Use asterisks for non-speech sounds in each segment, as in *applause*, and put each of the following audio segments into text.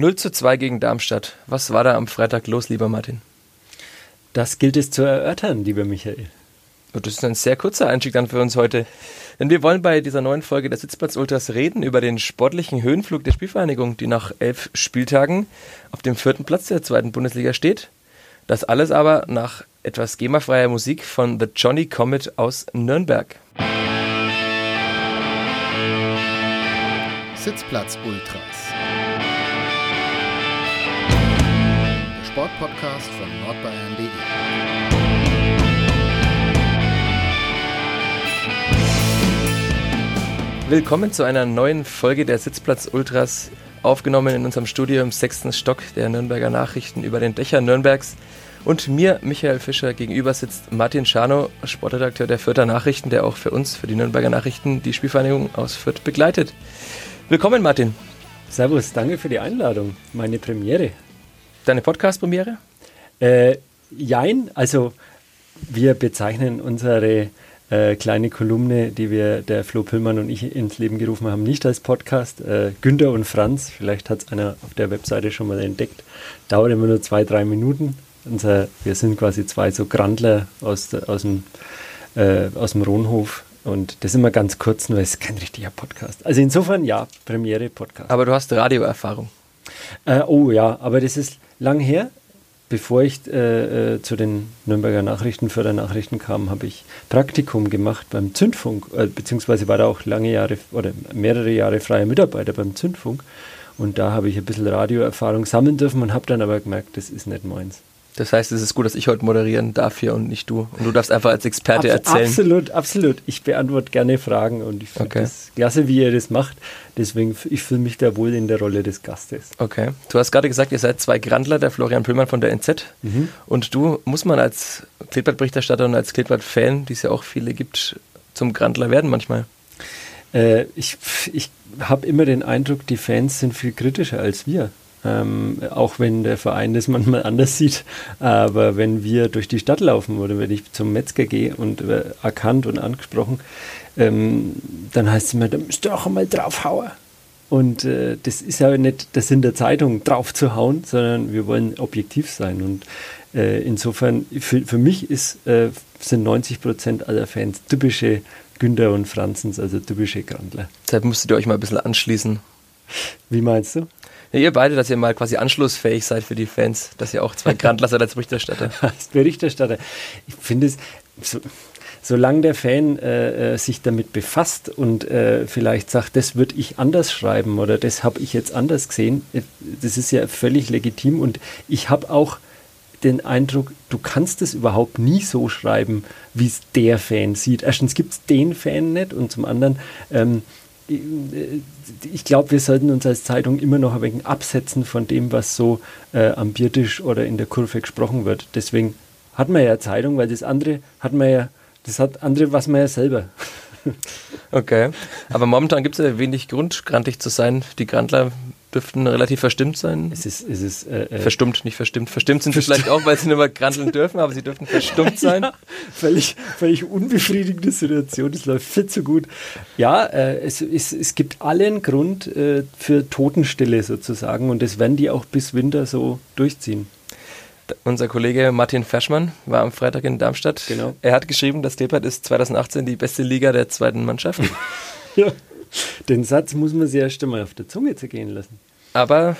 0 zu 2 gegen Darmstadt. Was war da am Freitag los, lieber Martin? Das gilt es zu erörtern, lieber Michael. Und das ist ein sehr kurzer Einstieg dann für uns heute. Denn wir wollen bei dieser neuen Folge der Sitzplatz Ultras reden über den sportlichen Höhenflug der Spielvereinigung, die nach elf Spieltagen auf dem vierten Platz der zweiten Bundesliga steht. Das alles aber nach etwas GEMA-freier Musik von The Johnny Comet aus Nürnberg. Sitzplatz Ultras. Sportpodcast von nordbayern.de. Willkommen zu einer neuen Folge der Sitzplatz Ultras, aufgenommen in unserem Studio im sechsten Stock der Nürnberger Nachrichten über den Dächern Nürnbergs. Und mir, Michael Fischer, gegenüber sitzt Martin Schano, Sportredakteur der Fürther Nachrichten, der auch für uns, für die Nürnberger Nachrichten, die Spielvereinigung aus Fürth begleitet. Willkommen, Martin. Servus, danke für die Einladung. Meine Premiere. Deine Podcast-Premiere? Äh, jein, also wir bezeichnen unsere äh, kleine Kolumne, die wir, der Flo Pillmann und ich ins Leben gerufen haben, nicht als Podcast. Äh, Günther und Franz, vielleicht hat es einer auf der Webseite schon mal entdeckt, dauert immer nur zwei, drei Minuten. Unser, wir sind quasi zwei so Grandler aus, aus, dem, äh, aus dem Rohnhof. Und das immer ganz kurz, nur es ist kein richtiger Podcast. Also insofern ja, Premiere Podcast. Aber du hast Radioerfahrung. Äh, oh ja, aber das ist lang her. Bevor ich äh, äh, zu den Nürnberger Nachrichten, Fördernachrichten kam, habe ich Praktikum gemacht beim Zündfunk, äh, beziehungsweise war da auch lange Jahre oder mehrere Jahre freier Mitarbeiter beim Zündfunk. Und da habe ich ein bisschen Radioerfahrung sammeln dürfen und habe dann aber gemerkt, das ist nicht meins. Das heißt, es ist gut, dass ich heute moderieren darf hier und nicht du. Und du darfst einfach als Experte Abs erzählen. Absolut, absolut. Ich beantworte gerne Fragen und ich finde Okay. das klasse, wie ihr das macht. Deswegen, ich fühle mich da wohl in der Rolle des Gastes. Okay. Du hast gerade gesagt, ihr seid zwei Grandler, der Florian Püllmann von der NZ. Und du, muss man als Kleeblatt-Berichterstatter und als Kleeblatt-Fan, die es ja auch viele gibt, zum Grandler werden manchmal. Äh, ich ich habe immer den Eindruck, die Fans sind viel kritischer als wir. Ähm, auch wenn der Verein das manchmal anders sieht. Aber wenn wir durch die Stadt laufen oder wenn ich zum Metzger gehe und äh, erkannt und angesprochen, ähm, dann heißt es immer, da müsst ihr auch einmal draufhauen. Und äh, das ist ja nicht das in der Zeitung drauf zu hauen, sondern wir wollen objektiv sein. Und äh, insofern, für, für mich ist, äh, sind 90 Prozent aller Fans typische Günther und Franzens, also typische Grandler. Deshalb musstet ihr euch mal ein bisschen anschließen. Wie meinst du? Ja, ihr beide, dass ihr mal quasi anschlussfähig seid für die Fans, dass ihr auch zwei *laughs* Grandler seid als Berichterstatter. Als Berichterstatter. Ich finde es, so, solange der Fan äh, äh, sich damit befasst und äh, vielleicht sagt, das würde ich anders schreiben oder das habe ich jetzt anders gesehen, äh, das ist ja völlig legitim und ich habe auch den Eindruck, du kannst es überhaupt nie so schreiben, wie es der Fan sieht. Erstens gibt es den Fan nicht und zum anderen, ähm, ich glaube, wir sollten uns als Zeitung immer noch ein wenig absetzen von dem, was so äh, am Biertisch oder in der Kurve gesprochen wird. Deswegen hat man ja Zeitung, weil das andere hat man ja, das hat andere, was man ja selber. *laughs* Okay. Aber momentan gibt es ja wenig Grund, grantig zu sein. Die Grandler dürften relativ verstimmt sein. Es ist, es ist äh, äh, Verstummt, nicht verstimmt. Verstimmt sind sie vielleicht auch, weil sie nicht mehr granteln dürfen, aber sie dürfen verstummt *laughs* sein. Ja, völlig, völlig unbefriedigende Situation, das läuft viel zu gut. Ja, äh, es, es, es gibt allen Grund äh, für Totenstille sozusagen und das werden die auch bis Winter so durchziehen. Unser Kollege Martin Ferschmann war am Freitag in Darmstadt. Genau. Er hat geschrieben, das Kleeblatt ist 2018 die beste Liga der zweiten Mannschaft. *laughs* Ja. Den Satz muss man sich erst einmal auf der Zunge zergehen lassen. Aber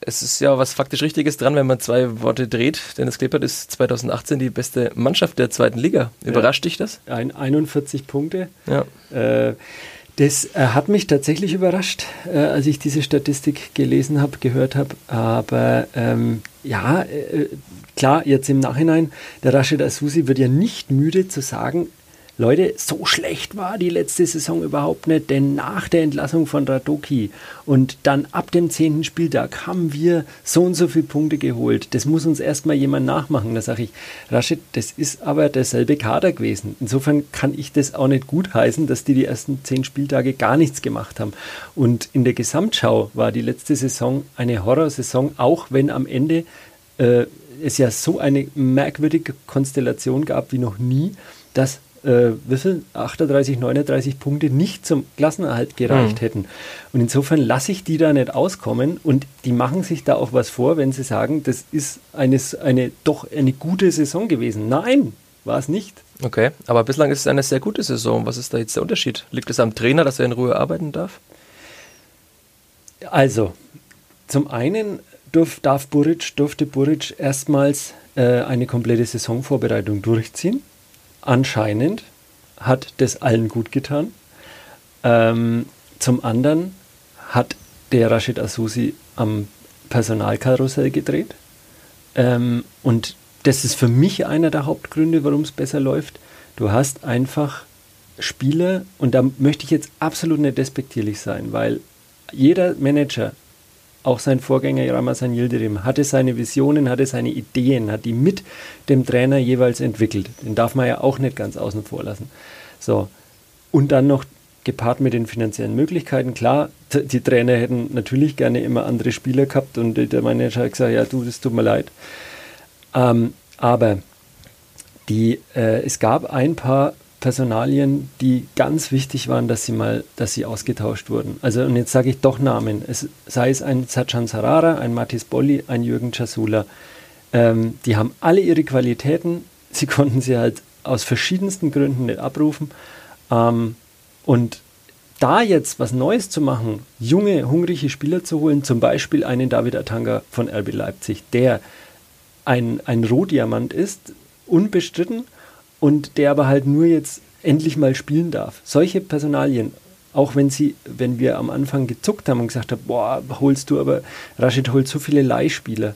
es ist ja was faktisch Richtiges dran, wenn man zwei Worte dreht, denn das Kleeblatt ist 2018 die beste Mannschaft der zweiten Liga. Überrascht dich das? Ein 41 Punkte. Ja. Äh, das äh, hat mich tatsächlich überrascht, äh, als ich diese Statistik gelesen habe, gehört habe. Aber ähm, ja, äh, klar, jetzt im Nachhinein, der Rashid Asusi wird ja nicht müde zu sagen, Leute, so schlecht war die letzte Saison überhaupt nicht, denn nach der Entlassung von Radoki und dann ab dem zehnten Spieltag haben wir so und so viele Punkte geholt. Das muss uns erstmal jemand nachmachen. Da sage ich, Rashid, das ist aber derselbe Kader gewesen. Insofern kann ich das auch nicht gutheißen, dass die die ersten zehn Spieltage gar nichts gemacht haben. Und in der Gesamtschau war die letzte Saison eine Horrorsaison, auch wenn am Ende äh, es ja so eine merkwürdige Konstellation gab wie noch nie, dass äh, wissen, 38, 39 Punkte nicht zum Klassenerhalt gereicht Mhm. hätten. Und insofern lasse ich die da nicht auskommen und die machen sich da auch was vor, wenn sie sagen, das ist eine, eine doch eine gute Saison gewesen. Nein, war es nicht. Okay, aber bislang ist es eine sehr gute Saison. Was ist da jetzt der Unterschied? Liegt es am Trainer, dass er in Ruhe arbeiten darf? Also, zum einen durf, darf Buric, durfte Buric erstmals äh, eine komplette Saisonvorbereitung durchziehen. Anscheinend hat das allen gut getan. Ähm, zum anderen hat der Rashid Asusi am Personalkarussell gedreht. Ähm, und das ist für mich einer der Hauptgründe, warum es besser läuft. Du hast einfach Spieler, und da möchte ich jetzt absolut nicht despektierlich sein, weil jeder Manager, auch sein Vorgänger Ramazan Yildirim, hatte seine Visionen, hatte seine Ideen, hat die mit dem Trainer jeweils entwickelt. Den darf man ja auch nicht ganz außen vor lassen. So. Und dann noch gepaart mit den finanziellen Möglichkeiten. Klar, die Trainer hätten natürlich gerne immer andere Spieler gehabt und der Manager hat gesagt, ja du, das tut mir leid. Ähm, aber die, äh, es gab ein paar Personalien, die ganz wichtig waren, dass sie mal, dass sie ausgetauscht wurden. Also und jetzt sage ich doch Namen. Es, sei es ein Sajan Sarara, ein Matis Bolli, ein Jürgen Chasula. Ähm, die haben alle ihre Qualitäten. Sie *laughs* konnten sie halt aus verschiedensten Gründen nicht abrufen. Ähm, und da jetzt was Neues zu machen, junge, hungrige Spieler zu holen, zum Beispiel einen David Atanga von RB Leipzig, der ein, ein Rohdiamant ist, unbestritten, und der aber halt nur jetzt endlich mal spielen darf. Solche Personalien, auch wenn sie, wenn wir am Anfang gezuckt haben und gesagt haben, boah, holst du aber, Rashid holt so viele Leihspieler,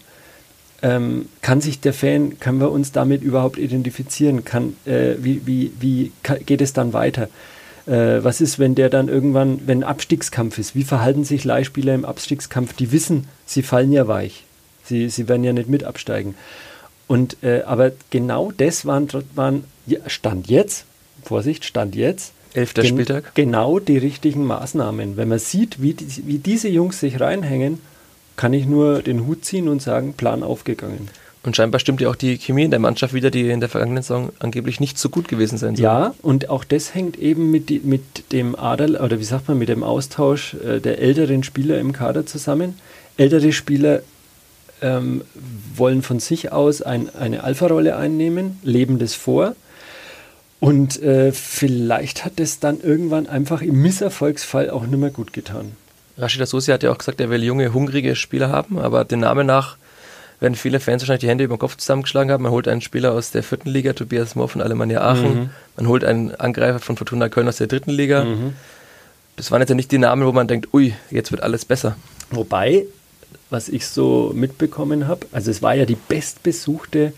ähm, kann sich der Fan, können wir uns damit überhaupt identifizieren? Kann, äh, wie wie, wie ka- geht es dann weiter? Äh, was ist, wenn der dann irgendwann, wenn Abstiegskampf ist? Wie verhalten sich Leihspieler im Abstiegskampf? Die wissen, sie fallen ja weich. Sie, sie werden ja nicht mit absteigen. Und, äh, aber genau das waren, waren Stand jetzt, Vorsicht, Stand jetzt, Elfter gen- Spieltag. genau die richtigen Maßnahmen. Wenn man sieht, wie, die, wie diese Jungs sich reinhängen, kann ich nur den Hut ziehen und sagen, Plan aufgegangen. Und scheinbar stimmt ja auch die Chemie in der Mannschaft wieder, die in der vergangenen Saison angeblich nicht so gut gewesen sein soll. Ja, und auch das hängt eben mit, die, mit dem Adel, oder wie sagt man, mit dem Austausch äh, der älteren Spieler im Kader zusammen. Ältere Spieler ähm, wollen von sich aus ein, eine Alpha-Rolle einnehmen, leben das vor. Und äh, vielleicht hat es dann irgendwann einfach im Misserfolgsfall auch nicht mehr gut getan. Rashid Asusi hat ja auch gesagt, er will junge, hungrige Spieler haben, aber den Namen nach werden viele Fans wahrscheinlich die Hände über den Kopf zusammengeschlagen haben. Man holt einen Spieler aus der vierten Liga, Tobias Mohr von Alemannia Aachen. Mhm. Man holt einen Angreifer von Fortuna Köln aus der dritten Liga. Das waren jetzt ja nicht die Namen, wo man denkt, ui, jetzt wird alles besser. Wobei, was ich so mitbekommen habe, also es war ja die bestbesuchte,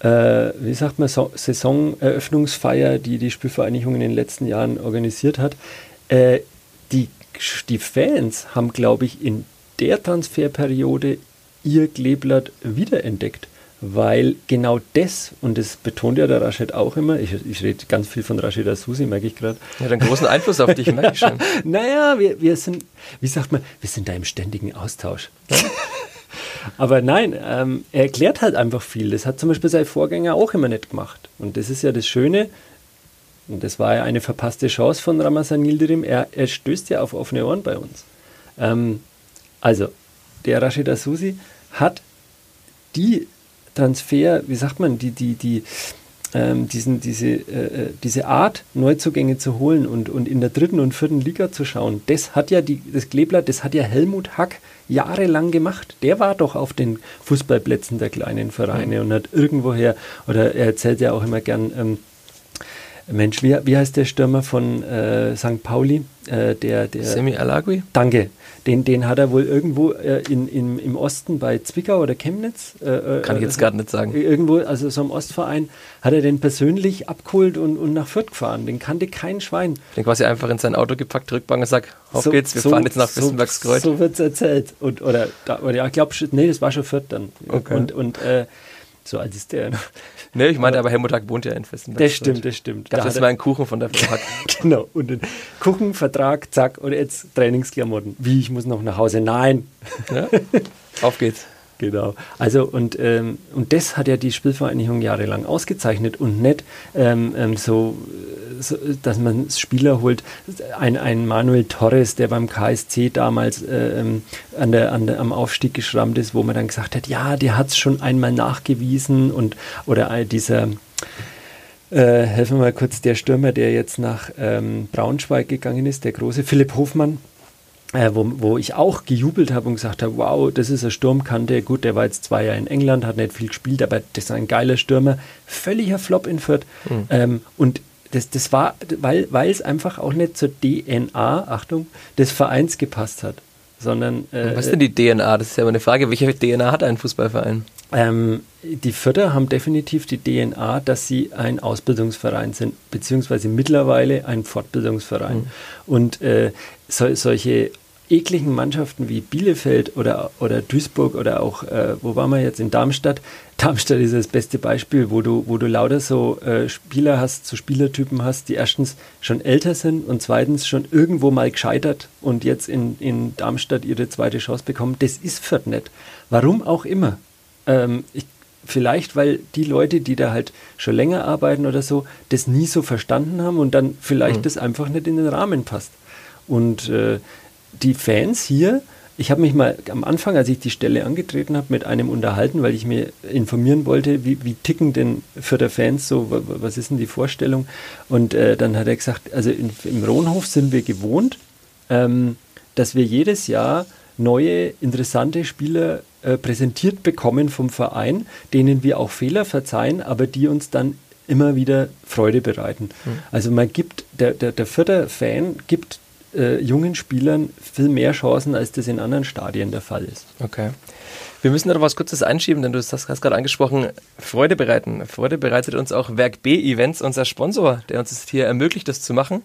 äh, wie sagt man, so Saisoneröffnungsfeier, die die Spielvereinigung in den letzten Jahren organisiert hat. Äh, die, die Fans haben, glaube ich, in der Transferperiode ihr Kleeblatt wiederentdeckt. Weil genau das, und das betont ja der Rashid auch immer, ich, ich rede ganz viel von Rashid Asusi, merke ich gerade, Ja, hat einen großen Einfluss auf dich, merke ich schon. *laughs* naja, wir, wir sind, wie sagt man, wir sind da im ständigen Austausch. *laughs* Aber nein, ähm, er erklärt halt einfach viel. Das hat zum Beispiel sein Vorgänger auch immer nicht gemacht. Und das ist ja das Schöne, und das war ja eine verpasste Chance von Ramazan Yildirim, er, er stößt ja auf offene Ohren bei uns. Ähm, also, der Rashid Asusi hat die Transfer, wie sagt man, die, die, die, ähm, diesen, diese, äh, äh, diese Art, Neuzugänge zu holen und, und in der dritten und vierten Liga zu schauen, das hat ja die, das Kleeblatt, das hat ja Helmut Hack jahrelang gemacht. Der war doch auf den Fußballplätzen der kleinen Vereine und hat irgendwoher, oder er erzählt ja auch immer gern, ähm, Mensch, wie, wie heißt der Stürmer von äh, St. Pauli? Äh, der, der, Semi Alagui? Danke. Den, den hat er wohl irgendwo äh, in, in, im Osten bei Zwickau oder Chemnitz. Äh, Kann ich äh, jetzt gerade nicht sagen. Irgendwo, also so im Ostverein, hat er den persönlich abgeholt und, und nach Fürth gefahren. Den kannte kein Schwein. Den quasi einfach in sein Auto gepackt, Rückbank und sagt, auf So- geht's, wir so- fahren jetzt nach so- Wissenbergskreuz. So wird es erzählt. Und, oder, da, oder ja, ich glaube, nee, das war schon Fürth dann. Okay. Und, und äh, so alt ist der. *laughs* Nee, ich meinte aber Helmut Hack wohnt ja in Wissenbergskreuz. Das stimmt, das stimmt. Gab Da hat mal einen Kuchen von der Frau Hack? *laughs* genau. Und den Kuchen, Vertrag, zack, und jetzt Trainingsklamotten. Wie, ich muss noch nach Hause? Nein. Ja? Auf geht's. Genau. Also und, ähm, und das hat ja die Spielvereinigung jahrelang ausgezeichnet und nicht ähm, ähm, so, so, dass man Spieler holt. Ein, ein Manuel Torres, der beim KSC damals äh, ähm, an der, an der, am Aufstieg geschrammt ist, wo man dann gesagt hat, ja, der hat es schon einmal nachgewiesen und oder dieser äh, helfen wir mal kurz, der Stürmer, der jetzt nach ähm, Braunschweig gegangen ist, der große Philipp Hofmann, äh, wo, wo ich auch gejubelt habe und gesagt habe, wow, das ist eine Sturmkante. Gut, der war jetzt zwei Jahre in England, hat nicht viel gespielt, aber das ist ein geiler Stürmer. Völliger Flop in Fürth. Mhm. Ähm, und das, das war, weil, weil es einfach auch nicht zur DNA, Achtung, des Vereins gepasst hat. Sondern, äh, Was ist denn die DNA? Das ist ja immer eine Frage. Welche DNA hat ein Fußballverein? Ähm, die Vierter haben definitiv die DNA, dass sie ein Ausbildungsverein sind, beziehungsweise mittlerweile ein Fortbildungsverein. Mhm. Und äh, so, solche ekligen Mannschaften wie Bielefeld oder, oder Duisburg oder auch, äh, wo waren wir jetzt, in Darmstadt. *laughs* Darmstadt ist das beste Beispiel, wo du, wo du lauter so äh, Spieler hast, so Spielertypen hast, die erstens schon älter sind und zweitens schon irgendwo mal gescheitert und jetzt in, in Darmstadt ihre zweite Chance bekommen. Das ist Fürth nicht. Warum auch immer. Ähm, ich, vielleicht, weil die Leute, die da halt schon länger arbeiten oder so, das nie so verstanden haben und dann vielleicht mhm. das einfach nicht in den Rahmen passt. Und äh, die Fans hier, ich habe mich mal am Anfang, als ich die Stelle angetreten habe, mit einem unterhalten, weil ich mir informieren wollte, wie, wie ticken denn für der Fans so, was ist denn die Vorstellung? Und äh, dann hat er gesagt, also in, im Rohnhof sind wir gewohnt, ähm, dass wir jedes Jahr neue, interessante Spieler äh, präsentiert bekommen vom Verein, denen wir auch Fehler verzeihen, aber die uns dann immer wieder Freude bereiten. Mhm. Also man gibt, der, der, der vierte Fan gibt äh, jungen Spielern viel mehr Chancen, als das in anderen Stadien der Fall ist. Okay. Wir müssen noch was Kurzes einschieben, denn du hast, hast gerade angesprochen, Freude bereiten. Freude bereitet uns auch Werk B Events, unser Sponsor, der uns hier ermöglicht, das zu machen.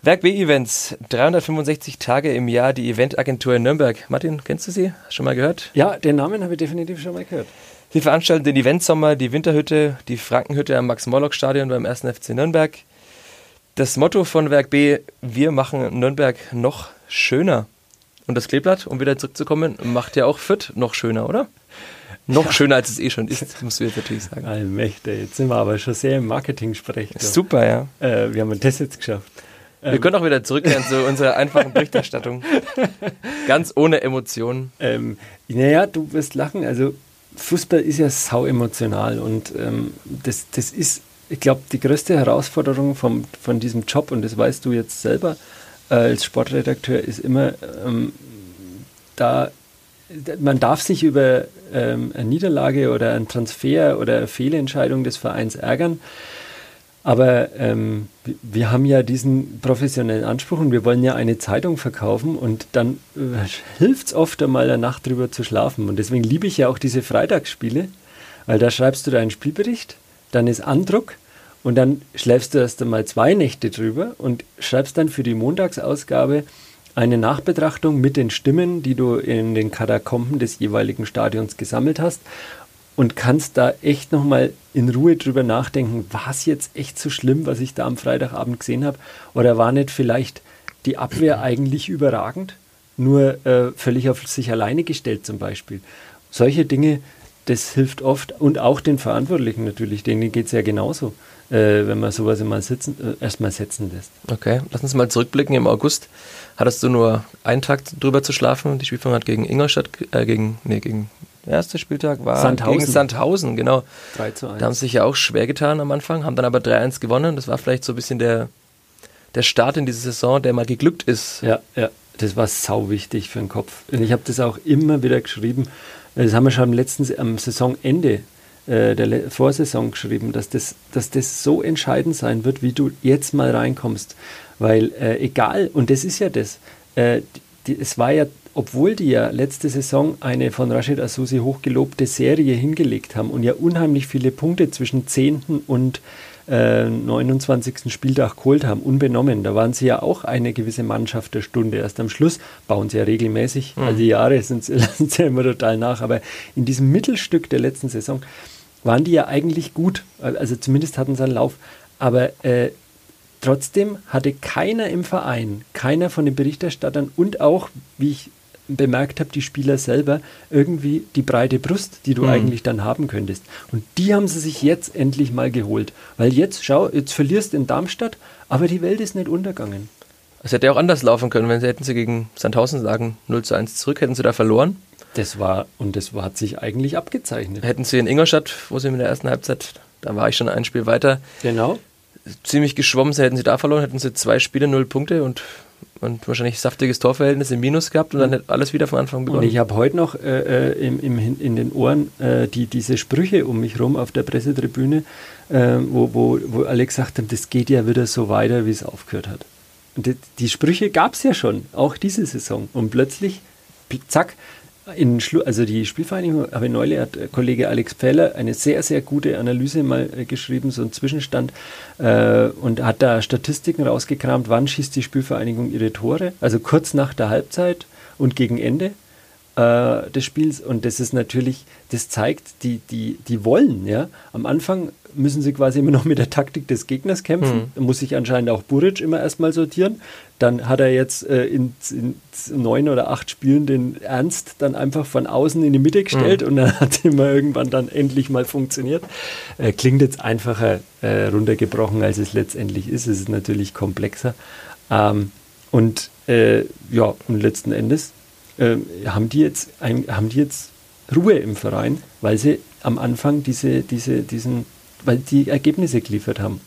Werk B Events, 365 Tage im Jahr, die Eventagentur in Nürnberg. Martin, kennst du sie? Schon mal gehört? Ja, den Namen habe ich definitiv schon mal gehört. Sie veranstalten den Eventsommer, die Winterhütte, die Frankenhütte am Max-Morlock-Stadion beim 1. FC Nürnberg. Das Motto von Werk B, wir machen Nürnberg noch schöner. Und das Kleeblatt, um wieder zurückzukommen, macht ja auch Fürth noch schöner, oder? Noch ja. schöner, als es eh schon ist, musst du jetzt natürlich sagen. Allmächte, jetzt sind wir aber schon sehr im Marketing-Sprech. Super, ja. Äh, wir haben das jetzt geschafft. Wir ähm. können auch wieder zurückkehren zu unserer einfachen *laughs* Berichterstattung. Ganz ohne Emotionen. Ähm, naja, du wirst lachen. Also Fußball ist ja sau emotional und ähm, das, das ist ich glaube, die größte Herausforderung vom, von diesem Job, und das weißt du jetzt selber äh, als Sportredakteur, ist immer, ähm, da man darf sich über ähm, eine Niederlage oder einen Transfer oder eine Fehlentscheidung des Vereins ärgern. Aber ähm, wir haben ja diesen professionellen Anspruch und wir wollen ja eine Zeitung verkaufen und dann äh, hilft es oft einmal eine Nacht drüber zu schlafen. Und deswegen liebe ich ja auch diese Freitagsspiele, weil da schreibst du deinen Spielbericht, dann ist Andruck und dann schläfst du erst einmal zwei Nächte drüber und schreibst dann für die Montagsausgabe eine Nachbetrachtung mit den Stimmen, die du in den Katakomben des jeweiligen Stadions gesammelt hast und kannst da echt nochmal in Ruhe drüber nachdenken, war es jetzt echt so schlimm, was ich da am Freitagabend gesehen habe? Oder war nicht vielleicht die Abwehr *clears throat* eigentlich überragend, nur äh, völlig auf sich alleine gestellt zum Beispiel? Solche Dinge, das hilft oft und auch den Verantwortlichen natürlich, denen geht es ja genauso, äh, wenn man sowas immer sitzen, äh, erstmal setzen lässt. Okay, lass uns mal zurückblicken. Im August hattest du nur einen Tag drüber zu schlafen. Die Spielführung hat gegen Ingolstadt, äh, gegen, nee, gegen der erste Spieltag war Sandhausen. gegen Sandhausen, genau. 3 zu 1. Da haben sie sich ja auch schwer getan am Anfang, haben dann aber 3-1 gewonnen. Das war vielleicht so ein bisschen der, der Start in diese Saison, der mal geglückt ist. Ja, ja, das war sau wichtig für den Kopf. Und ich habe das auch immer wieder geschrieben. Das haben wir schon am letzten am Saisonende äh, der Vorsaison geschrieben, dass das, dass das so entscheidend sein wird, wie du jetzt mal reinkommst. Weil äh, egal, und das ist ja das, äh, die, es war ja, obwohl die ja letzte Saison eine von Rashid Asusi hochgelobte Serie hingelegt haben und ja unheimlich viele Punkte zwischen 10. und äh, 29. Spieltag geholt haben, unbenommen. Da waren sie ja auch eine gewisse Mannschaft der Stunde. Erst am Schluss bauen sie ja regelmäßig, mhm. also die Jahre sind, *laughs* lassen sie ja immer total nach, aber in diesem Mittelstück der letzten Saison waren die ja eigentlich gut. Also zumindest hatten sie einen Lauf. Aber äh, trotzdem hatte keiner im Verein, keiner von den Berichterstattern und auch, wie ich bemerkt habe, die Spieler selber, irgendwie die breite Brust, die du mhm. eigentlich dann haben könntest. Und die haben sie sich jetzt endlich mal geholt. Weil jetzt, schau, jetzt verlierst du in Darmstadt, aber die Welt ist nicht untergegangen. Es hätte ja auch anders laufen können, wenn sie hätten sie gegen Sandhausen sagen 0 zu 1 zurück, hätten sie da verloren. Das war, und das war, hat sich eigentlich abgezeichnet. Hätten sie in Ingolstadt, wo sie in der ersten Halbzeit, da war ich schon ein Spiel weiter. Genau. Ziemlich geschwommen, hätten sie da verloren, hätten sie zwei Spiele, null Punkte und und wahrscheinlich saftiges Torverhältnis im Minus gehabt und dann hätte alles wieder von Anfang begonnen. Und ich habe heute noch äh, äh, im, im, in den Ohren äh, die, diese Sprüche um mich rum auf der Pressetribüne, äh, wo, wo, wo alle gesagt haben, das geht ja wieder so weiter, wie es aufgehört hat. Und die, die Sprüche gab es ja schon, auch diese Saison. Und plötzlich, zack, in also die Spielvereinigung, habe neulich hat Kollege Alex Pfähler eine sehr, sehr gute Analyse mal äh, geschrieben, so ein Zwischenstand, äh, und hat da Statistiken rausgekramt, wann schießt die Spielvereinigung ihre Tore, also kurz nach der Halbzeit und gegen Ende äh, des Spiels. Und das ist natürlich, das zeigt, die, die, die wollen, ja. Am Anfang müssen sie quasi immer noch mit der Taktik des Gegners kämpfen. Mhm. Da muss sich anscheinend auch Buric immer erstmal sortieren. Dann hat er jetzt äh, in, in, neun oder acht Spielen den Ernst dann einfach von außen in die Mitte gestellt mhm. und dann *laughs* hat immer irgendwann dann endlich mal funktioniert. Äh, klingt jetzt einfacher äh, runtergebrochen, als es letztendlich ist. Es ist natürlich komplexer. Ähm, und äh, ja, und letzten Endes äh, haben, die jetzt ein, haben die jetzt Ruhe im Verein, weil sie am Anfang diese, diese, diesen weil die Ergebnisse geliefert haben.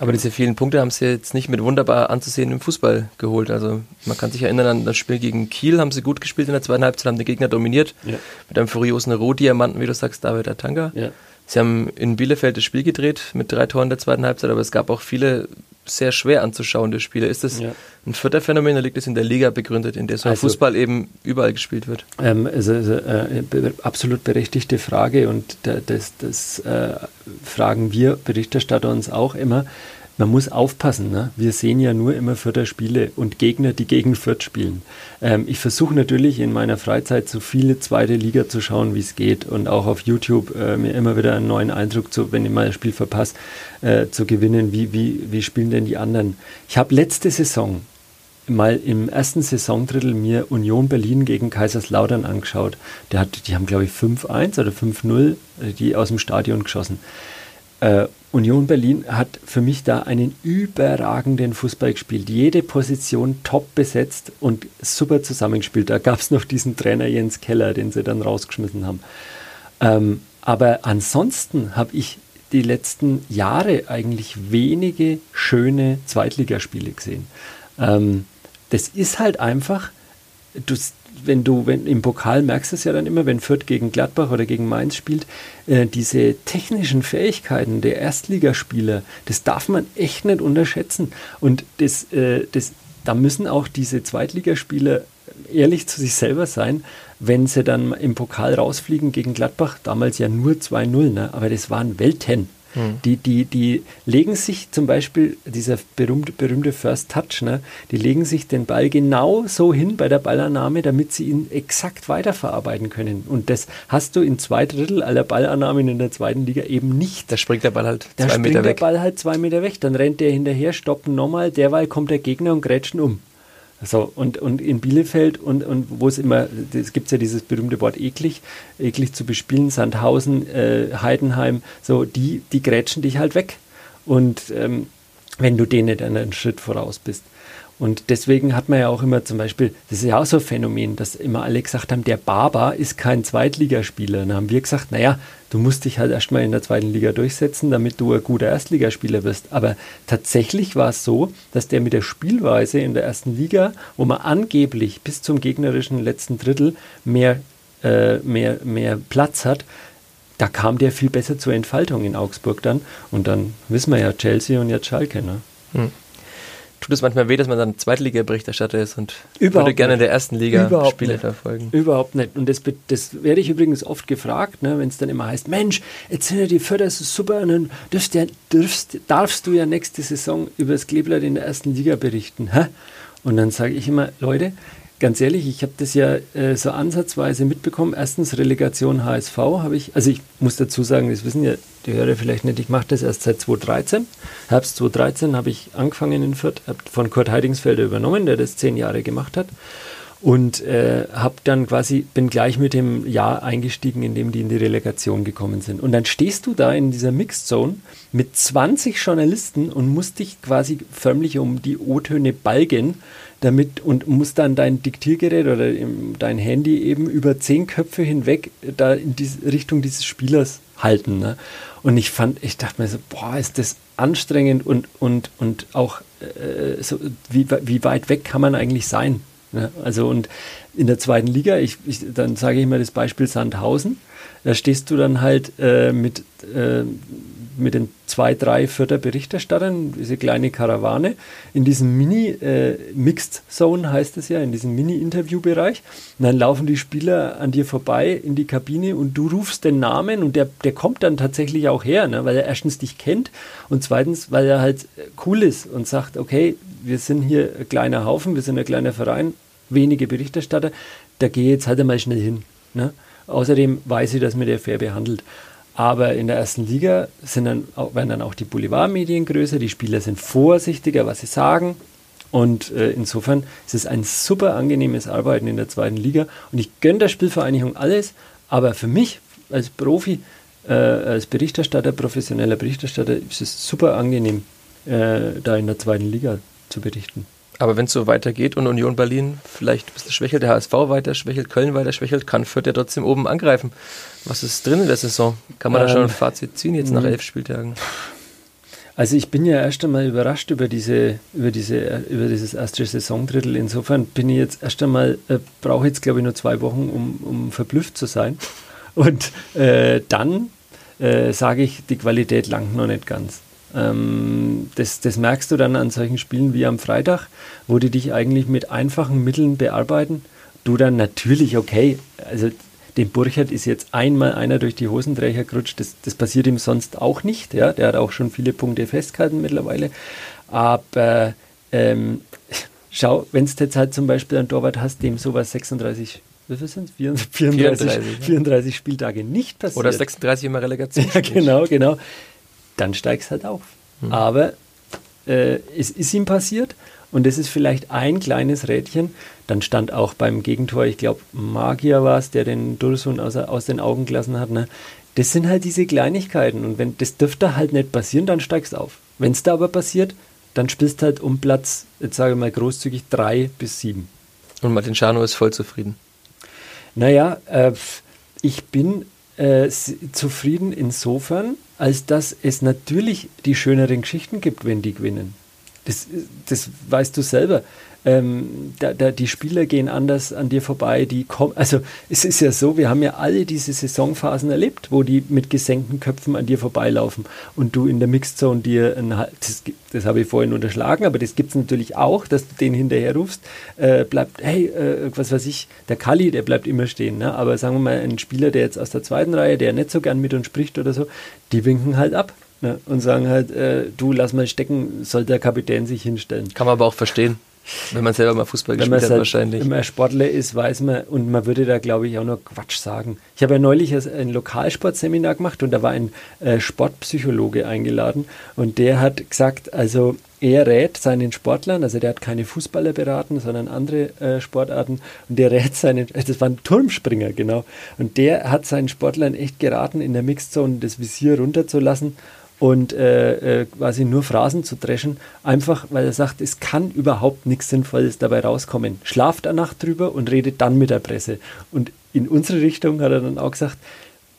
Aber diese vielen Punkte haben sie jetzt nicht mit wunderbar anzusehen im Fußball geholt. Also man kann sich erinnern an das Spiel gegen Kiel, haben sie gut gespielt in der zweiten Halbzeit, haben den Gegner dominiert. Ja. Mit einem furiosen Rohdiamanten, wie du sagst, David Atanga. Ja. Sie haben in Bielefeld das Spiel gedreht mit drei Toren der zweiten Halbzeit, aber es gab auch viele sehr schwer anzuschauende Spiele. Ist das ja. ein vierter Phänomen oder liegt es in der Liga begründet, in der so also, Fußball eben überall gespielt wird? Ähm, also, also äh, absolut berechtigte Frage und das, das äh, fragen wir Berichterstatter uns auch immer man muss aufpassen. Ne? Wir sehen ja nur immer Fürther Spiele und Gegner, die gegen Fürth spielen. Ähm, ich versuche natürlich in meiner Freizeit so viele zweite Liga zu schauen, wie es geht und auch auf YouTube äh, mir immer wieder einen neuen Eindruck, zu, wenn ich mal ein Spiel verpasse, äh, zu gewinnen. Wie, wie, wie spielen denn die anderen? Ich habe letzte Saison mal im ersten Saisondrittel mir Union Berlin gegen Kaiserslautern angeschaut. Der hat, die haben, glaube ich, 5-1 oder 5-0 äh, die aus dem Stadion geschossen. Äh, Union Berlin hat für mich da einen überragenden Fußball gespielt. Jede Position top besetzt und super zusammengespielt. Da gab es noch diesen Trainer Jens Keller, den sie dann rausgeschmissen haben. Ähm, aber ansonsten habe ich die letzten Jahre eigentlich wenige schöne Zweitligaspiele gesehen. Ähm, das ist halt einfach, du, wenn du, wenn im Pokal merkst du es ja dann immer, wenn Fürth gegen Gladbach oder gegen Mainz spielt, äh, diese technischen Fähigkeiten der Erstligaspieler, das darf man echt nicht unterschätzen. Und das, äh, das, da müssen auch diese Zweitligaspieler ehrlich zu sich selber sein, wenn sie dann im Pokal rausfliegen gegen Gladbach, damals ja nur 2-0, ne? aber das waren Welten. Mhm. Die, die, die legen sich zum Beispiel, dieser berühmte, berühmte First Touch, ne, die legen sich den Ball genau so hin bei der Ballannahme, damit sie ihn exakt weiterverarbeiten können. Und das hast du in zwei Drittel aller Ballannahmen in der zweiten Liga eben nicht. Da springt der Ball halt zwei da Meter weg. Da springt der Ball halt zwei Meter weg. Dann rennt der hinterher, stoppen nochmal, derweil kommt der Gegner und grätschen um. So, und, und in Bielefeld und, und wo es immer, es gibt ja dieses berühmte Wort eklig, eklig zu bespielen, Sandhausen, äh, Heidenheim, so, die, die grätschen dich halt weg. Und ähm, wenn du denen nicht einen Schritt voraus bist. Und deswegen hat man ja auch immer zum Beispiel, das ist ja auch so ein Phänomen, dass immer alle gesagt haben, der Barber ist kein Zweitligaspieler. Dann haben wir gesagt, naja, du musst dich halt erstmal in der zweiten Liga durchsetzen, damit du ein guter Erstligaspieler wirst. Aber tatsächlich war es so, dass der mit der Spielweise in der ersten Liga, wo man angeblich bis zum gegnerischen letzten Drittel mehr, äh, mehr, mehr Platz hat, da kam der viel besser zur Entfaltung in Augsburg dann. Und dann wissen wir ja Chelsea und jetzt Schalke. Ne? Hm tut es manchmal weh, dass man dann Zweitliga-Berichterstatter ist und Überhaupt würde gerne nicht. in der ersten Liga Überhaupt Spiele nicht. verfolgen. Überhaupt nicht. Und das, das werde ich übrigens oft gefragt, ne, wenn es dann immer heißt, Mensch, jetzt sind ja die Förder so super und dann darfst, ja, darfst, darfst du ja nächste Saison über das Kleeblatt in der ersten Liga berichten. Hä? Und dann sage ich immer, Leute, ganz ehrlich, ich habe das ja äh, so ansatzweise mitbekommen. Erstens Relegation HSV habe ich, also ich muss dazu sagen, das wissen ja die Hörer vielleicht nicht, ich mache das erst seit 2013. Herbst 2013 habe ich angefangen in Fürth, habe von Kurt Heidingsfelder übernommen, der das zehn Jahre gemacht hat. Und äh, habe dann quasi, bin gleich mit dem Jahr eingestiegen, in dem die in die Relegation gekommen sind. Und dann stehst du da in dieser Mixed Zone mit 20 Journalisten und musst dich quasi förmlich um die O-Töne balgen, damit und musst dann dein Diktiergerät oder dein Handy eben über zehn Köpfe hinweg da in diese Richtung dieses Spielers halten. Ne? Und ich fand, ich dachte mir so, boah, ist das anstrengend und, und, und auch äh, so, wie, wie weit weg kann man eigentlich sein? Ne? Also und in der zweiten Liga, ich, ich, dann sage ich mal das Beispiel Sandhausen, da stehst du dann halt äh, mit, äh, mit den zwei, drei vierter Berichterstattern, diese kleine Karawane, in diesem Mini-Mixed äh, Zone heißt es ja, in diesem Mini-Interviewbereich. Und dann laufen die Spieler an dir vorbei in die Kabine und du rufst den Namen und der, der kommt dann tatsächlich auch her, ne? weil er erstens dich kennt und zweitens, weil er halt cool ist und sagt, okay, wir sind hier ein kleiner Haufen, wir sind ein kleiner Verein, wenige Berichterstatter, da gehe ich jetzt halt einmal schnell hin. Ne? Außerdem weiß ich, dass mir der fair behandelt. Aber in der ersten Liga sind dann, werden dann auch die Boulevardmedien größer, die Spieler sind vorsichtiger, was sie sagen. Und äh, insofern ist es ein super angenehmes Arbeiten in der zweiten Liga. Und ich gönne der Spielvereinigung alles, aber für mich als Profi, äh, als Berichterstatter, professioneller Berichterstatter, ist es super angenehm, äh, da in der zweiten Liga zu berichten. Aber wenn es so weitergeht und Union Berlin vielleicht ein bisschen schwächelt, der HSV weiter schwächelt, Köln weiter schwächelt, kann Fürth ja trotzdem oben angreifen. Was ist drin in der Saison? Kann man ähm, da schon ein Fazit ziehen jetzt nach elf Spieltagen? Also ich bin ja erst einmal überrascht über diese, über diese, über dieses erste Saisondrittel. Insofern bin ich jetzt erst einmal, äh, brauche jetzt glaube ich nur zwei Wochen, um, um verblüfft zu sein. *laughs* Und äh, dann äh, sage ich, die Qualität langt noch nicht ganz. Ähm, das, das merkst du dann an solchen Spielen wie am Freitag, wo die dich eigentlich mit einfachen Mitteln bearbeiten. Du dann natürlich, okay, also dem Burchard ist jetzt einmal einer durch die Hosenträger gerutscht, das, das passiert ihm sonst auch nicht. Ja? Der hat auch schon viele Punkte festgehalten mittlerweile. Aber ähm, schau, wenn du jetzt halt zum Beispiel einen Torwart hast, dem sowas 36 wie viel sind es? 34, 34, 34, Spieltage nicht passiert. Oder 36 immer Relegation. Ja, genau, genau dann steigst halt auf. Mhm. Aber äh, es ist ihm passiert und das ist vielleicht ein kleines Rädchen. Dann stand auch beim Gegentor, ich glaube, Magier war es, der den Dursun aus, aus den Augen gelassen hat. Ne? Das sind halt diese Kleinigkeiten und wenn das dürfte halt nicht passieren, dann steigst du auf. Wenn es da aber passiert, dann spielst du halt um Platz, jetzt sage ich mal großzügig, drei bis sieben. Und Martin Schano ist voll zufrieden. Naja, äh, ich bin äh, zufrieden insofern, als dass es natürlich die schöneren Geschichten gibt, wenn die gewinnen. Das, das weißt du selber ähm, da, da, die Spieler gehen anders an dir vorbei, die kommen, also es ist ja so, wir haben ja alle diese Saisonphasen erlebt, wo die mit gesenkten Köpfen an dir vorbeilaufen und du in der Mixzone dir, ein, das, das habe ich vorhin unterschlagen, aber das gibt es natürlich auch, dass du den hinterher rufst, äh, bleibt, hey, äh, was weiß ich, der Kali, der bleibt immer stehen, ne? aber sagen wir mal, ein Spieler, der jetzt aus der zweiten Reihe, der nicht so gern mit uns spricht oder so, die winken halt ab. Ne, und sagen halt, äh, du lass mal stecken, soll der Kapitän sich hinstellen. Kann man aber auch verstehen. Wenn man selber mal Fußball Wenn gespielt hat, halt, wahrscheinlich. Wenn man Sportler ist, weiß man, und man würde da, glaube ich, auch nur Quatsch sagen. Ich habe ja neulich ein Lokalsportseminar gemacht und da war ein äh, Sportpsychologe eingeladen und der hat gesagt, also er rät seinen Sportlern, also der hat keine Fußballer beraten, sondern andere äh, Sportarten und der rät seinen, das war ein Turmspringer, genau, und der hat seinen Sportlern echt geraten, in der Mixzone das Visier runterzulassen und äh, äh, quasi nur Phrasen zu dreschen, einfach weil er sagt, es kann überhaupt nichts Sinnvolles dabei rauskommen. Schlaft eine Nacht drüber und redet dann mit der Presse. Und in unsere Richtung hat er dann auch gesagt,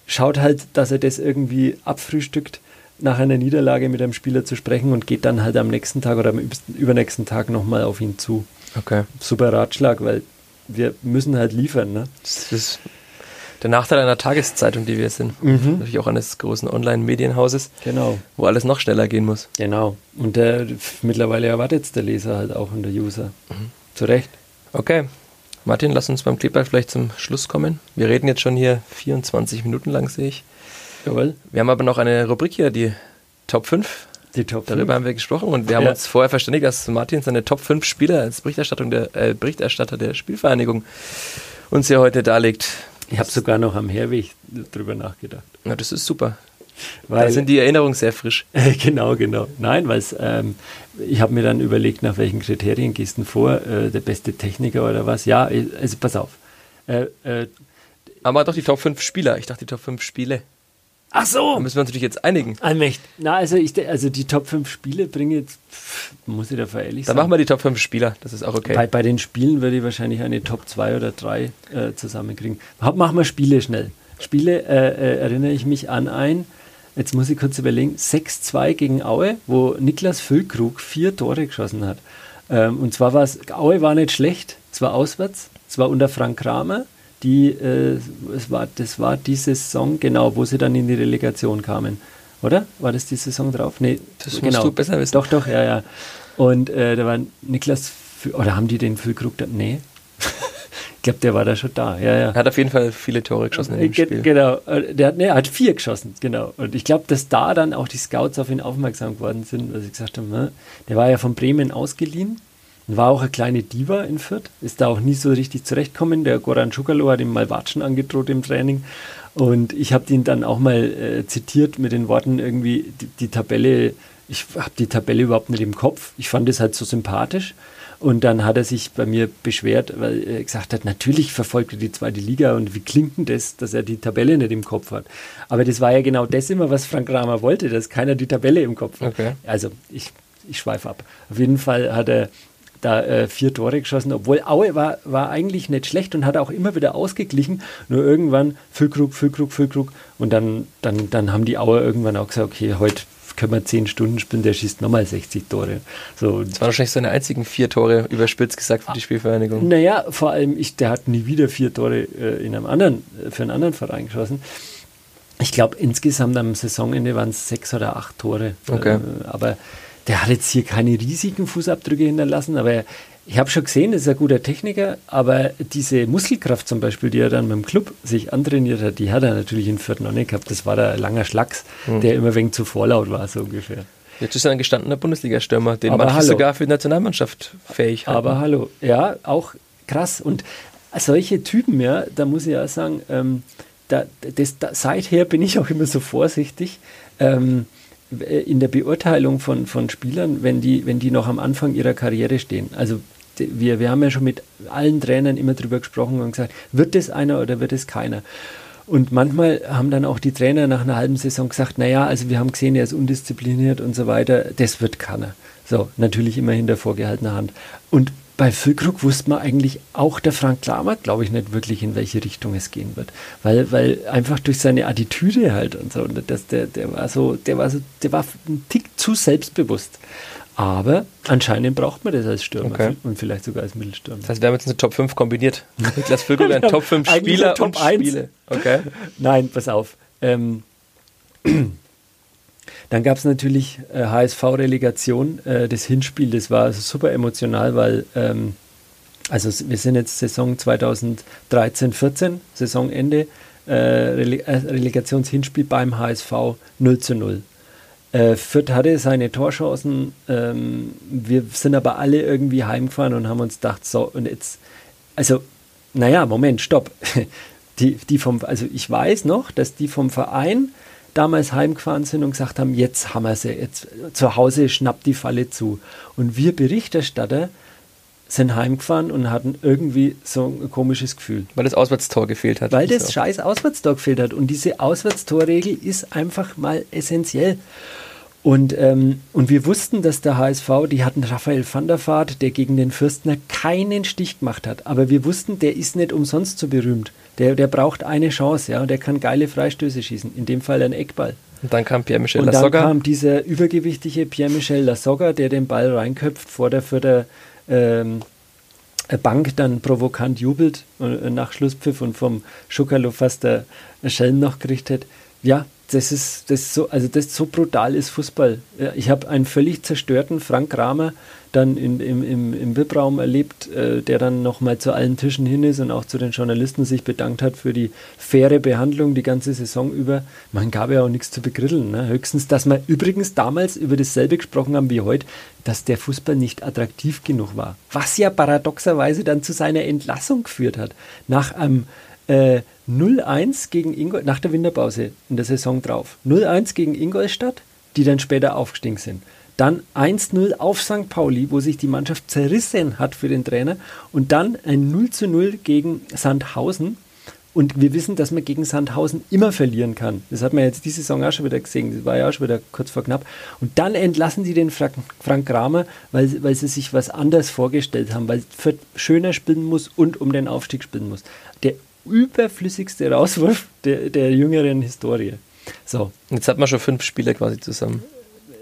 schaut halt, dass er das irgendwie abfrühstückt, nach einer Niederlage mit einem Spieler zu sprechen und geht dann halt am nächsten Tag oder am übernächsten Tag nochmal auf ihn zu. Okay. Super Ratschlag, weil wir müssen halt liefern. Ne? Das ist der Nachteil einer Tageszeitung, die wir sind. Mhm. Natürlich auch eines großen Online-Medienhauses. Genau. Wo alles noch schneller gehen muss. Genau. Und der, mittlerweile erwartet es der Leser halt auch und der User. Mhm. Zu Recht. Okay. Martin, lass uns beim Kleber vielleicht zum Schluss kommen. Wir reden jetzt schon hier 24 Minuten lang, sehe ich. Jawohl. Wir haben aber noch eine Rubrik hier, die Top 5. Die Top 5. Darüber haben wir gesprochen und wir haben ja. uns vorher verständigt, dass Martin seine Top 5 Spieler als Berichterstattung der, äh, Berichterstatter der Spielvereinigung uns hier heute darlegt. Ich habe sogar noch am Herweg drüber nachgedacht. Ja, das ist super. Weil, da sind die Erinnerungen sehr frisch. *laughs* genau, genau. Nein, weil ähm, ich habe mir dann überlegt, nach welchen Kriterien gehst du vor? Äh, der beste Techniker oder was? Ja, also pass auf. Äh, äh, Aber doch die Top 5 Spieler. Ich dachte die Top 5 Spiele. Ach so. Da müssen wir uns natürlich jetzt einigen. Allmächt. Na, also, ich, also die Top 5 Spiele bringe jetzt, muss ich da ehrlich Dann machen wir die Top 5 Spieler, das ist auch okay. Bei, bei den Spielen würde ich wahrscheinlich eine Top 2 oder 3 äh, zusammenkriegen. Machen wir Spiele schnell. Spiele äh, äh, erinnere ich mich an ein, jetzt muss ich kurz überlegen, 6-2 gegen Aue, wo Niklas Füllkrug vier Tore geschossen hat. Ähm, und zwar war es, Aue war nicht schlecht, es war auswärts, es war unter Frank Kramer die, äh, es war, das war die Saison, genau, wo sie dann in die Relegation kamen. Oder? War das die Saison drauf? Nee, das genau. musst du besser wissen. Doch, doch, ja, ja. Und äh, da war Niklas, oder haben die den Füllkrug da? Nee. *laughs* ich glaube, der war da schon da. Ja, ja. Hat auf jeden Fall viele Tore geschossen in dem Ge Spiel. Genau, äh, der hat, nee, hat vier geschossen, genau. Und ich glaube, dass da dann auch die Scouts auf ihn aufmerksam geworden sind, weil sie gesagt haben, ne, der war ja von Bremen ausgeliehen war auch eine kleine Diva in Fürth, ist da auch nie so richtig zurechtkommen. Der Goran Schukalo hat ihm mal Watschen angedroht im Training. Und ich habe ihn dann auch mal äh, zitiert mit den Worten irgendwie, die, die Tabelle, ich habe die Tabelle überhaupt nicht im Kopf. Ich fand es halt so sympathisch. Und dann hat er sich bei mir beschwert, weil er gesagt hat, natürlich verfolgt er die zweite Liga und wie klingt denn das, dass er die Tabelle nicht im Kopf hat. Aber das war ja genau das immer, was Frank Kramer wollte, dass keiner die Tabelle im Kopf hat. Okay. Also ich, ich schweife ab. Auf jeden Fall hat er da äh, vier Tore geschossen, obwohl Aue war, war eigentlich nicht schlecht und hat auch immer wieder ausgeglichen. Nur irgendwann Füllkrug, Füllkrug, Füllkrug und dann, dann, dann haben die Aue irgendwann auch gesagt, okay, heute können wir zehn Stunden spielen, der schießt nochmal 60 Tore. So. Das waren wahrscheinlich seine einzigen vier Tore, überspitzt gesagt, für die Spielvereinigung. Naja, vor allem, ich, der hat nie wieder vier Tore äh, in einem anderen, äh, für einen anderen Verein geschossen. Ich glaube, insgesamt am Saisonende waren es sechs oder acht Tore. Okay. Äh, aber der hat jetzt hier keine riesigen Fußabdrücke hinterlassen, aber ich habe schon gesehen, das ist ein guter Techniker, aber diese Muskelkraft zum Beispiel, die er dann dem Club sich antrainiert hat, die hat er natürlich in Fürth noch nicht gehabt. Das war der langer Schlacks, mhm. der immer wegen zu vorlaut war, so ungefähr. Jetzt ist er ein gestandener Bundesliga-Stürmer, den aber manche hallo. sogar für die Nationalmannschaft fähig haben. Aber hallo, ja, auch krass. Und solche Typen, ja, da muss ich ja sagen, ähm, da, das, da, seither bin ich auch immer so vorsichtig. Ähm, in der Beurteilung von, von Spielern, wenn die, wenn die noch am Anfang ihrer Karriere stehen. Also wir, wir haben ja schon mit allen Trainern immer drüber gesprochen und gesagt, wird es einer oder wird es keiner? Und manchmal haben dann auch die Trainer nach einer halben Saison gesagt, naja, also wir haben gesehen, er ist undiszipliniert und so weiter, das wird keiner. So, natürlich immer hinter vorgehaltener Hand. Und bei Füllkrug wusste man eigentlich auch der Frank Klamer, glaube ich, nicht wirklich, in welche Richtung es gehen wird. Weil, weil einfach durch seine Attitüde halt und so, und das, der, der war so, der war so, der war ein Tick zu selbstbewusst. Aber anscheinend braucht man das als Stürmer okay. und vielleicht sogar als Mittelstürmer. Das heißt, wir haben jetzt eine Top 5 kombiniert. *laughs* Niklas Füllkrug, ein Top 5 Spieler Top und 1. Spiele. Okay. Nein, pass auf. Ähm, dann gab es natürlich äh, HSV-Relegation, äh, das Hinspiel, das war also super emotional, weil ähm, also wir sind jetzt Saison 2013, 14, Saisonende, äh, Rele äh, Relegationshinspiel beim HSV 0 zu 0. Äh, Fürth hatte seine Torchancen, ähm, wir sind aber alle irgendwie heimgefahren und haben uns gedacht, so und jetzt, also naja, Moment, stopp. *laughs* Die, die vom, also ich weiß noch, dass die vom Verein damals heimgefahren sind und gesagt haben, jetzt haben wir sie, jetzt zu Hause schnappt die Falle zu. Und wir Berichterstatter sind heimgefahren und hatten irgendwie so ein komisches Gefühl. Weil das Auswärtstor gefehlt hat. Weil das scheiß Auswärtstor gefehlt hat. Und diese Auswärtstorregel ist einfach mal essentiell. Und, ähm, und wir wussten, dass der HSV, die hatten Raphael van der Vaart, der gegen den Fürstner keinen Stich gemacht hat. Aber wir wussten, der ist nicht umsonst so berühmt. Der, der braucht eine Chance, ja, und der kann geile Freistöße schießen. In dem Fall ein Eckball. Und dann kam Pierre-Michel Lasogga. Und dann kam dieser übergewichtige Pierre-Michel Lasogga, der den Ball reinköpft vor der, der ähm, Bank dann provokant jubelt äh, nach Schlusspfiff und vom Schukalo fast der Schelm noch gerichtet. Ja, das ist, das so, also das so brutal ist Fußball. Ich habe einen völlig zerstörten Frank Kramer dann in, im, im, im VIP-Raum erlebt, äh, der dann nochmal zu allen Tischen hin ist und auch zu den Journalisten sich bedankt hat für die faire Behandlung die ganze Saison über. Man gab ja auch nichts zu begritteln. Ne? Höchstens, dass wir übrigens damals über dasselbe gesprochen haben wie heute, dass der Fußball nicht attraktiv genug war. Was ja paradoxerweise dann zu seiner Entlassung geführt hat. Nach einem Äh, 0-1 gegen Ingolstadt, nach der Winterpause in der Saison drauf. 0-1 gegen Ingolstadt, die dann später aufgestiegen sind. Dann 1-0 auf St. Pauli, wo sich die Mannschaft zerrissen hat für den Trainer. Und dann ein 0-0 gegen Sandhausen. Und wir wissen, dass man gegen Sandhausen immer verlieren kann. Das hat man jetzt diese Saison auch schon wieder gesehen. Das war ja auch schon wieder kurz vor knapp. Und dann entlassen die den Frank, Kramer, weil, weil sie sich was anders vorgestellt haben, weil für schöner spielen muss und um den Aufstieg spielen muss. Der überflüssigste Rauswurf der, der jüngeren Historie. So. Jetzt hat man schon fünf Spiele quasi zusammen.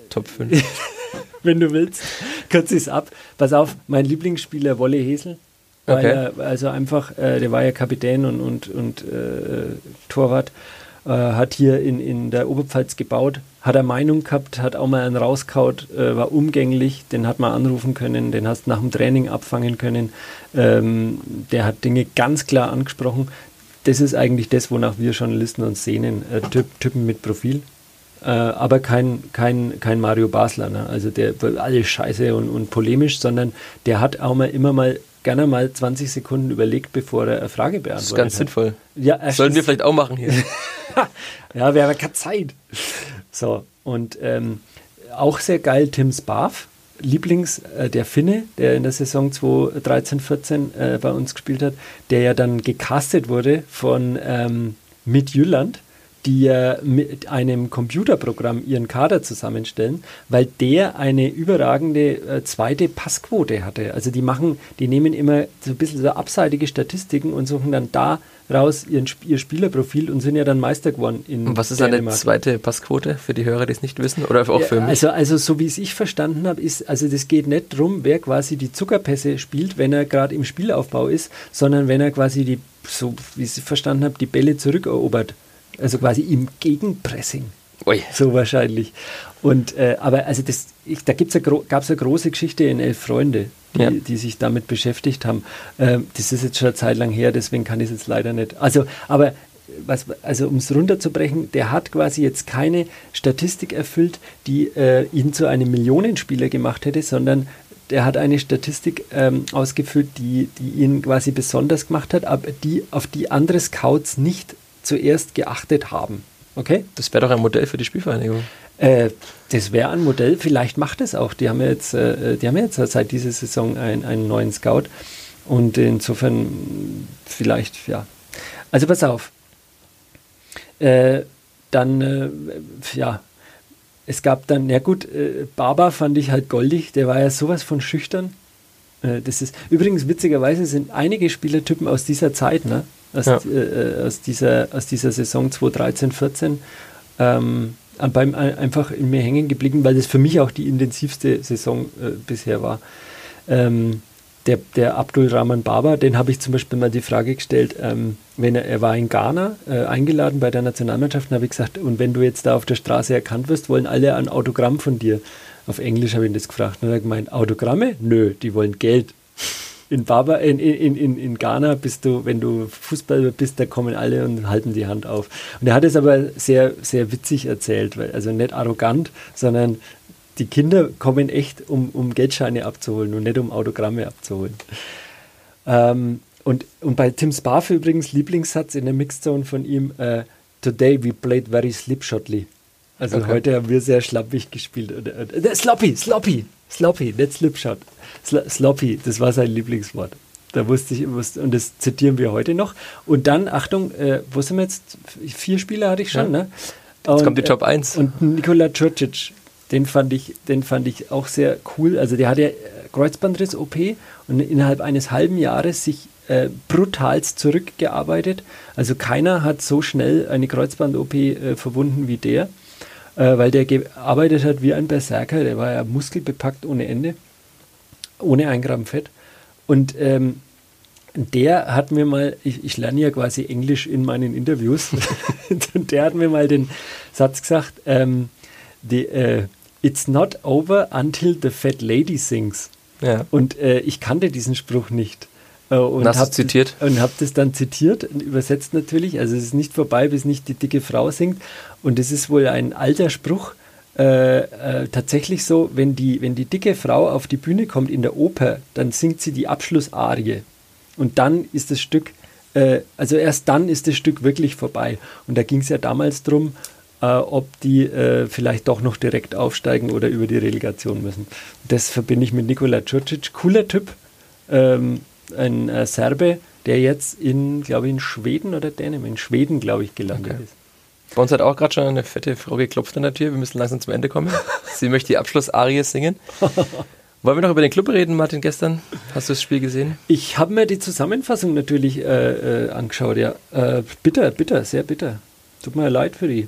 Top 5. *laughs* Wenn du willst, kürze ich es ab. Pass auf, mein Lieblingsspieler Wolle Hesel. Okay. Er, also einfach, äh, der war ja Kapitän und, und, und äh, Torwart, äh, hat hier in, in der Oberpfalz gebaut, hat er Meinung gehabt, hat auch mal einen rauskaut, äh, war umgänglich, den hat man anrufen können, den hast nach dem Training abfangen können. Ähm, der hat Dinge ganz klar angesprochen. Das ist eigentlich das, wonach wir Journalisten uns sehnen. Äh, typ, Typen mit Profil, äh, aber kein, kein, kein Mario Basler, ne? also der alles scheiße und, und polemisch, sondern der hat auch mal immer mal gerne mal 20 Sekunden überlegt, bevor er eine Frage beantwortet. Das ist ganz sinnvoll. Ja, Sollen wir vielleicht auch machen hier. *laughs* ja, wir haben keine Zeit. So, und ähm, auch sehr geil Tim Sparf, Lieblings, äh, der Finne, der in der Saison 2013, 14 äh, bei uns gespielt hat, der ja dann gecastet wurde von ähm, Mit Jülland die ja mit einem Computerprogramm ihren Kader zusammenstellen, weil der eine überragende äh, zweite Passquote hatte. Also die machen, die nehmen immer so ein bisschen so abseitige Statistiken und suchen dann daraus ihren, ihr Spielerprofil und sind ja dann Meister geworden in Und was ist Dänemark. eine zweite Passquote für die Hörer, die es nicht wissen oder auch für mich? Also, also so wie es ich verstanden habe, ist, also das geht nicht darum, wer quasi die Zuckerpässe spielt, wenn er gerade im Spielaufbau ist, sondern wenn er quasi die, so wie ich es verstanden habe, die Bälle zurückerobert. Also quasi im Gegenpressing. Ui. So wahrscheinlich. Und, äh, aber also das, ich, da gibt's eine, gab es eine große Geschichte in Elf Freunde, die, ja. die sich damit beschäftigt haben. Ähm, das ist jetzt schon eine Zeit lang her, deswegen kann ich es jetzt leider nicht. Also, aber was, also um es runterzubrechen, der hat quasi jetzt keine Statistik erfüllt, die äh, ihn zu einem Millionenspieler gemacht hätte, sondern der hat eine Statistik ähm, ausgefüllt, die, die ihn quasi besonders gemacht hat, aber die, auf die andere Scouts nicht zuerst geachtet haben. Okay? Das wäre doch ein Modell für die Spielvereinigung. Äh, das wäre ein Modell, vielleicht macht es auch. Die haben ja jetzt, äh, die haben jetzt seit dieser Saison ein, einen neuen Scout. Und insofern vielleicht, ja. Also pass auf. Äh, dann, äh, ja, es gab dann, ja gut, äh, Baba fand ich halt goldig, der war ja sowas von schüchtern. Das ist übrigens witzigerweise sind einige Spielertypen aus dieser Zeit, ne? aus, ja. aus, dieser, aus dieser Saison 2013, 14 ähm, beim, einfach in mir hängen geblieben, weil das für mich auch die intensivste Saison äh, bisher war. Ähm, der, der Abdul Rahman Baba, den habe ich zum Beispiel mal die Frage gestellt, ähm, wenn er, er war in Ghana äh, eingeladen bei der Nationalmannschaft, habe ich gesagt, und wenn du jetzt da auf der Straße erkannt wirst, wollen alle ein Autogramm von dir. Auf Englisch habe ich ihn das gefragt und er hat gemeint, Autogramme? Nö, die wollen Geld in, Baba, in, in, in, in Ghana bist du, wenn du Fußballer bist, da kommen alle und halten die Hand auf. Und er hat es aber sehr, sehr witzig erzählt, weil, also nicht arrogant, sondern die Kinder kommen echt, um, um Geldscheine abzuholen und nicht um Autogramme abzuholen. Ähm, und, und bei Tim Sparf übrigens Lieblingssatz in der Mixzone von ihm, uh, Today we played very slipshotly. Also okay. heute haben wir sehr schlappig gespielt. Äh, sloppy, sloppy, sloppy, nicht slipshot. Sloppy, das war sein Lieblingswort. Da wusste ich, und das zitieren wir heute noch. Und dann, Achtung, äh, wo sind wir jetzt? Vier Spieler hatte ich schon, ja. ne? Und, jetzt kommt die Top 1. Äh, und Nikola Čurčić, den fand ich, den fand ich auch sehr cool. Also der hatte ja Kreuzbandriss-OP und innerhalb eines halben Jahres sich äh, brutalst zurückgearbeitet. Also keiner hat so schnell eine Kreuzband-OP äh, verwunden wie der, äh, weil der gearbeitet hat wie ein Berserker. Der war ja muskelbepackt ohne Ende ohne ein Gramm Fett. Und ähm, der hat mir mal, ich, ich, lerne ja quasi Englisch in meinen Interviews, *laughs* und der hat mir mal den Satz gesagt, ähm, die, äh, It's not over until the fat lady sings. Ja. Und äh, ich kannte diesen Spruch nicht. Äh, und hast zitiert? Und habe das dann zitiert und übersetzt natürlich. Also es ist nicht vorbei, bis nicht die dicke Frau singt. Und es ist wohl ein alter Spruch, äh, äh, tatsächlich so, wenn die, wenn die dicke Frau auf die Bühne kommt in der Oper, dann singt sie die Abschlussarie. Und dann ist das Stück äh, also erst dann ist das Stück wirklich vorbei. Und da ging es ja damals drum, äh, ob die äh, vielleicht doch noch direkt aufsteigen oder über die Relegation müssen. Das verbinde ich mit Nikola Djurcic. Cooler Typ, ähm, ein äh, Serbe, der jetzt in, glaube ich, in Schweden oder Dänemark, in Schweden, glaube ich, gelandet Okay. ist. Bei uns hat auch gerade schon eine fette Frau geklopft an der Tür. Wir müssen langsam zum Ende kommen. *laughs* Sie möchte die Abschlussarie singen. *laughs* Wollen wir noch über den Club reden, Martin, gestern? Hast du das Spiel gesehen? Ich habe mir die Zusammenfassung natürlich äh, äh, angeschaut, ja. Äh, bitter, bitter, sehr bitter. Tut mir leid für die.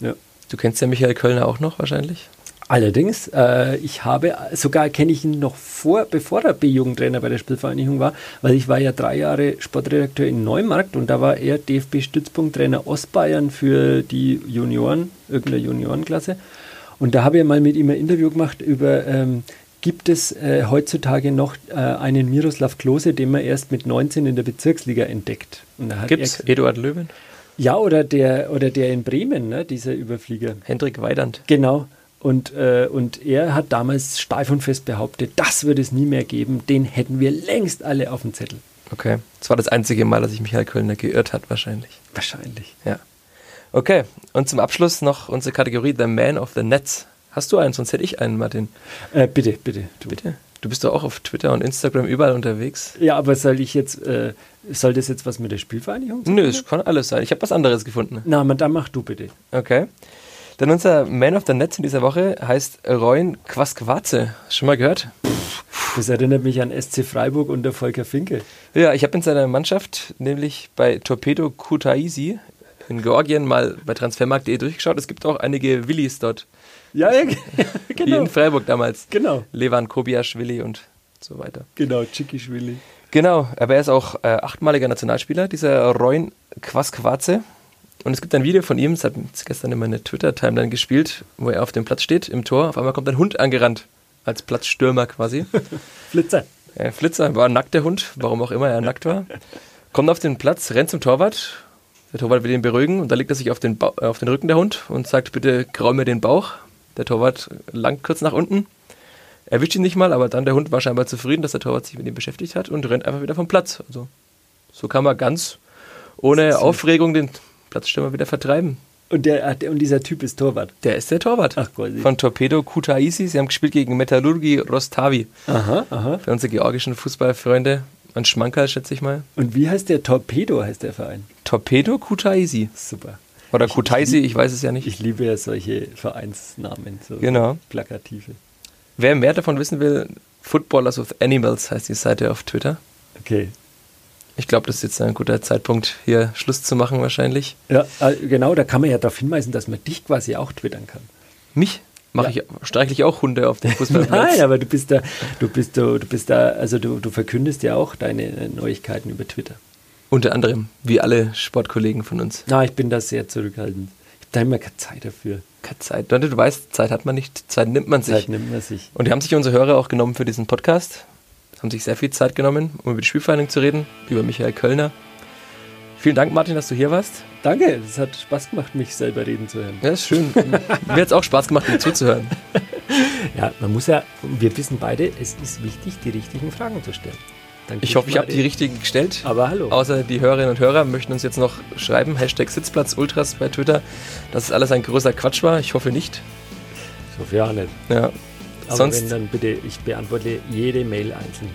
Ja. Du kennst ja Michael Kölner auch noch wahrscheinlich. Allerdings, äh, ich habe, sogar kenne ich ihn noch vor, bevor er B-Jugendtrainer bei der Spielvereinigung war, weil ich war ja drei Jahre Sportredakteur in Neumarkt und da war er DFB-Stützpunkttrainer Ostbayern für die Junioren, irgendeine Juniorenklasse. Und da habe ich mal mit ihm ein Interview gemacht über, ähm, gibt es äh, heutzutage noch äh, einen Miroslav Klose, den man erst mit 19 in der Bezirksliga entdeckt? Gibt's er, Eduard Löwen? ja, oder der, oder der in Bremen, ne, dieser Überflieger. Hendrik Weidand? Genau. Und, äh, und er hat damals steif und fest behauptet, das wird es nie mehr geben. Den hätten wir längst alle auf dem Zettel. Okay. Das war das einzige Mal, dass sich Michael Kölner geirrt hat, wahrscheinlich. Wahrscheinlich. Ja. Okay. Und zum Abschluss noch unsere Kategorie The Man of the Nets. Hast du einen? Sonst hätte ich einen, Martin. Äh, bitte, bitte. Du. Bitte. Du bist doch auch auf Twitter und Instagram überall unterwegs. Ja, aber soll ich jetzt, äh, soll das jetzt was mit der Spielvereinigung zu Nö, es kann alles sein. Ich habe was anderes gefunden. Na, dann mach du bitte. Okay. Dann unser Man of the Nets in dieser Woche heißt Reun Quasquaze. Schon mal gehört? Das erinnert mich an SC Freiburg und der Volker Finke. Ja, ich habe in seiner Mannschaft, nämlich bei Torpedo Kutaisi in Georgien, mal bei transfermarkt.de durchgeschaut. Es gibt auch einige Willis dort. Ja, ja Wie *laughs* genau. in Freiburg damals. Genau, Levan Kobiaschwili und so weiter. genau, Chikischwili. Genau, aber er ist auch äh, achtmaliger Nationalspieler, dieser Reun Quasquaze. Und es gibt ein Video von ihm, das hat gestern in meine Twitter-Timeline gespielt, wo er auf dem Platz steht, im Tor. Auf einmal kommt ein Hund angerannt, als Platzstürmer quasi. *laughs* Flitzer. Äh, Flitzer war ein nackter Hund, warum auch immer er nackt war. Kommt auf den Platz, rennt zum Torwart. Der Torwart will ihn beruhigen und da legt er sich auf den, ba äh, auf den Rücken der Hund und sagt, bitte grau mir den Bauch. Der Torwart langt kurz nach unten, erwischt ihn nicht mal, aber dann der Hund war scheinbar zufrieden, dass der Torwart sich mit ihm beschäftigt hat und rennt einfach wieder vom Platz. Also so kann man ganz ohne Aufregung den Platzstürmer wieder vertreiben. Und, der, und dieser Typ ist Torwart. Der ist der Torwart Ach Gott. von Torpedo Kutaisi. Sie haben gespielt gegen Metallurgi Rostavi. Aha, aha. Für unsere georgischen Fußballfreunde. Ein Schmankerl, schätze ich mal. Und wie heißt der Torpedo, heißt der Verein? Torpedo Kutaisi. Super. Oder Kutaisi, ich weiß es ja nicht. Ich liebe ja solche Vereinsnamen, so Genau. plakative. Wer mehr davon wissen will, Footballers with Animals heißt die Seite auf Twitter. Okay. Ich glaube, das ist jetzt ein guter Zeitpunkt, hier Schluss zu machen wahrscheinlich. Ja, äh, genau, da kann man ja darauf hinweisen, dass man dich quasi auch twittern kann. Mich mache Ja. ich, streichle ich auch Hunde auf dem Fußballplatz. *laughs* Nein, aber du bist da, du bist da, du bist da, also du, du verkündest ja auch deine äh, Neuigkeiten über Twitter. Unter anderem, wie alle Sportkollegen von uns. Na, ich bin da sehr zurückhaltend. Ich habe da immer keine Zeit dafür. Keine Zeit. Leute, Du weißt, Zeit hat man nicht, Zeit nimmt man sich. Zeit nimmt man sich. Und die haben sich unsere Hörer auch genommen für diesen Podcast. Haben sich sehr viel Zeit genommen, um über die Spielvereinigung zu reden, über Michael Kölner. Vielen Dank, Martin, dass du hier warst. Danke, es hat Spaß gemacht, mich selber reden zu hören. Ja, ist schön. *laughs* Mir hat es auch Spaß gemacht, dir zuzuhören. Ja, man muss ja, wir wissen beide, es ist wichtig, die richtigen Fragen zu stellen. Dann Ich hoffe, ich habe die richtigen gestellt. Aber hallo. Außer die Hörerinnen und Hörer möchten uns jetzt noch schreiben, Hashtag Sitzplatz bei Twitter, dass es alles ein größer Quatsch war. Ich hoffe nicht. So viel auch nicht. Ja. Aber wenn, Sonst dann bitte, ich beantworte jede Mail einzeln.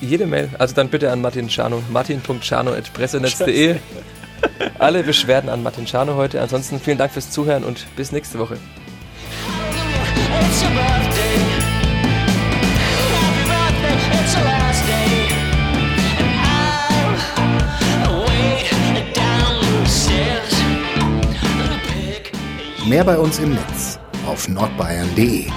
jede Mail. Also dann bitte an Martin Czarno. martin.czarno.pressenetz.de *laughs* Alle Beschwerden an Martin Czarno heute. Ansonsten vielen Dank fürs Zuhören und bis nächste Woche. Mehr bei uns im Netz auf nordbayern.de.